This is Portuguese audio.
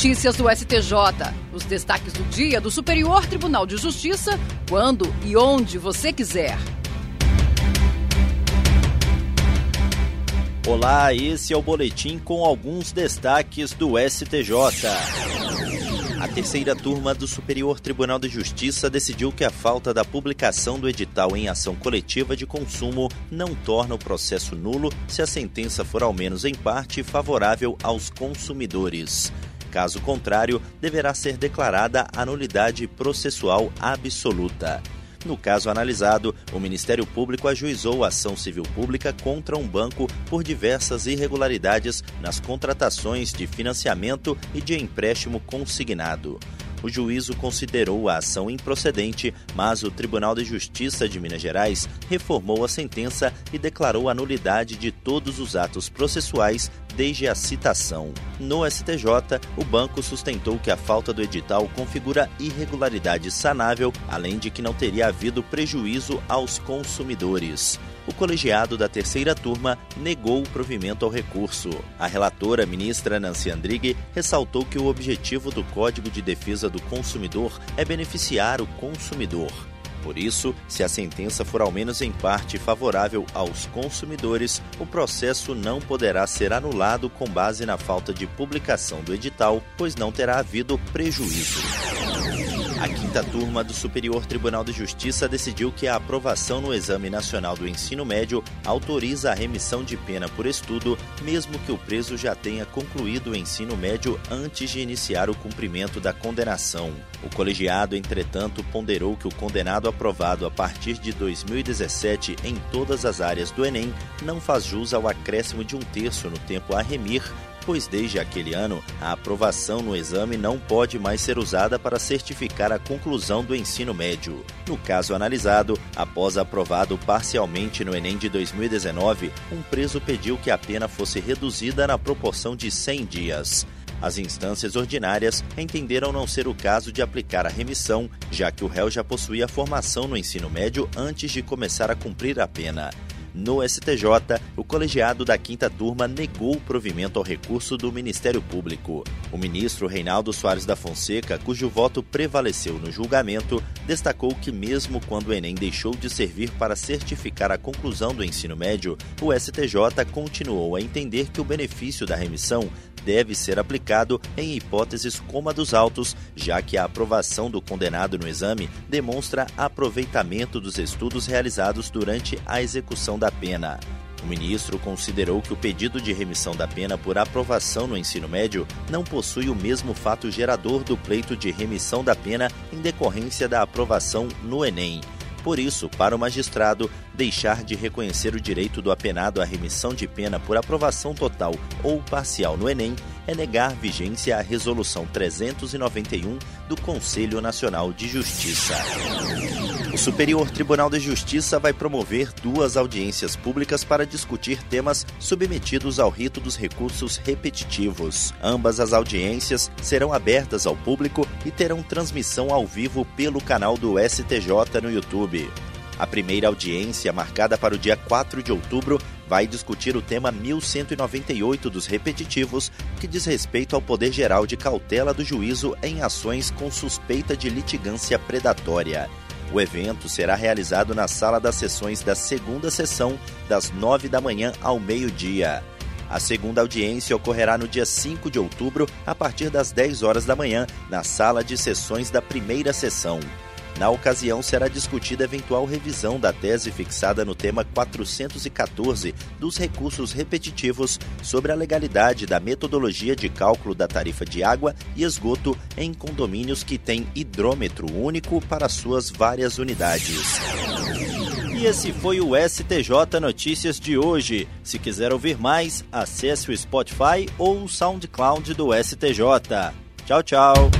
Notícias do STJ. Os destaques do dia do Superior Tribunal de Justiça, quando e onde você quiser. Olá, esse é o boletim com alguns destaques do STJ. A terceira turma do Superior Tribunal de Justiça decidiu que a falta da publicação do edital em ação coletiva de consumo não torna o processo nulo se a sentença for ao menos em parte favorável aos consumidores. Caso contrário, deverá ser declarada a nulidade processual absoluta. No caso analisado, o Ministério Público ajuizou a ação civil pública contra um banco por diversas irregularidades nas contratações de financiamento e de empréstimo consignado. O juízo considerou a ação improcedente, mas o Tribunal de Justiça de Minas Gerais reformou a sentença e declarou a nulidade de todos os atos processuais desde a citação. No STJ, o banco sustentou que a falta do edital configura irregularidade sanável, além de que não teria havido prejuízo aos consumidores o colegiado da terceira turma negou o provimento ao recurso. A relatora, ministra Nancy Andrighi, ressaltou que o objetivo do Código de Defesa do Consumidor é beneficiar o consumidor. Por isso, se a sentença for ao menos em parte favorável aos consumidores, o processo não poderá ser anulado com base na falta de publicação do edital, pois não terá havido prejuízo. A quinta turma do Superior Tribunal de Justiça decidiu que a aprovação no Exame Nacional do Ensino Médio autoriza a remissão de pena por estudo, mesmo que o preso já tenha concluído o ensino médio antes de iniciar o cumprimento da condenação. O colegiado, entretanto, ponderou que o condenado aprovado a partir de 2017 em todas as áreas do Enem não faz jus ao acréscimo de um terço no tempo a remir pois desde aquele ano a aprovação no exame não pode mais ser usada para certificar a conclusão do ensino médio. No caso analisado, após aprovado parcialmente no Enem de 2019, um preso pediu que a pena fosse reduzida na proporção de 100 dias. As instâncias ordinárias entenderam não ser o caso de aplicar a remissão, já que o réu já possuía formação no ensino médio antes de começar a cumprir a pena. No STJ, o colegiado da quinta turma negou o provimento ao recurso do Ministério Público. O ministro Reinaldo Soares da Fonseca, cujo voto prevaleceu no julgamento, destacou que, mesmo quando o Enem deixou de servir para certificar a conclusão do ensino médio, o STJ continuou a entender que o benefício da remissão deve ser aplicado em hipóteses como a dos autos, já que a aprovação do condenado no exame demonstra aproveitamento dos estudos realizados durante a execução da pena. O ministro considerou que o pedido de remissão da pena por aprovação no ensino médio não possui o mesmo fato gerador do pleito de remissão da pena em decorrência da aprovação no Enem. Por isso, para o magistrado, deixar de reconhecer o direito do apenado à remissão de pena por aprovação total ou parcial no Enem é negar vigência à Resolução 391 do Conselho Nacional de Justiça. O Superior Tribunal de Justiça vai promover duas audiências públicas para discutir temas submetidos ao rito dos recursos repetitivos. Ambas as audiências serão abertas ao público e terão transmissão ao vivo pelo canal do STJ no YouTube. A primeira audiência, marcada para o dia 4 de outubro, vai discutir o tema 1198 dos repetitivos, que diz respeito ao poder geral de cautela do juízo em ações com suspeita de litigância predatória. O evento será realizado na sala das sessões da segunda sessão, das 9 da manhã ao meio-dia. A segunda audiência ocorrerá no dia 5 de outubro, a partir das 10 horas da manhã, na sala de sessões da primeira sessão. Na ocasião, será discutida eventual revisão da tese fixada no tema 414 dos recursos repetitivos sobre a legalidade da metodologia de cálculo da tarifa de água e esgoto em condomínios que têm hidrômetro único para suas várias unidades. E esse foi o STJ Notícias de hoje. Se quiser ouvir mais, acesse o Spotify ou o SoundCloud do STJ. Tchau, tchau.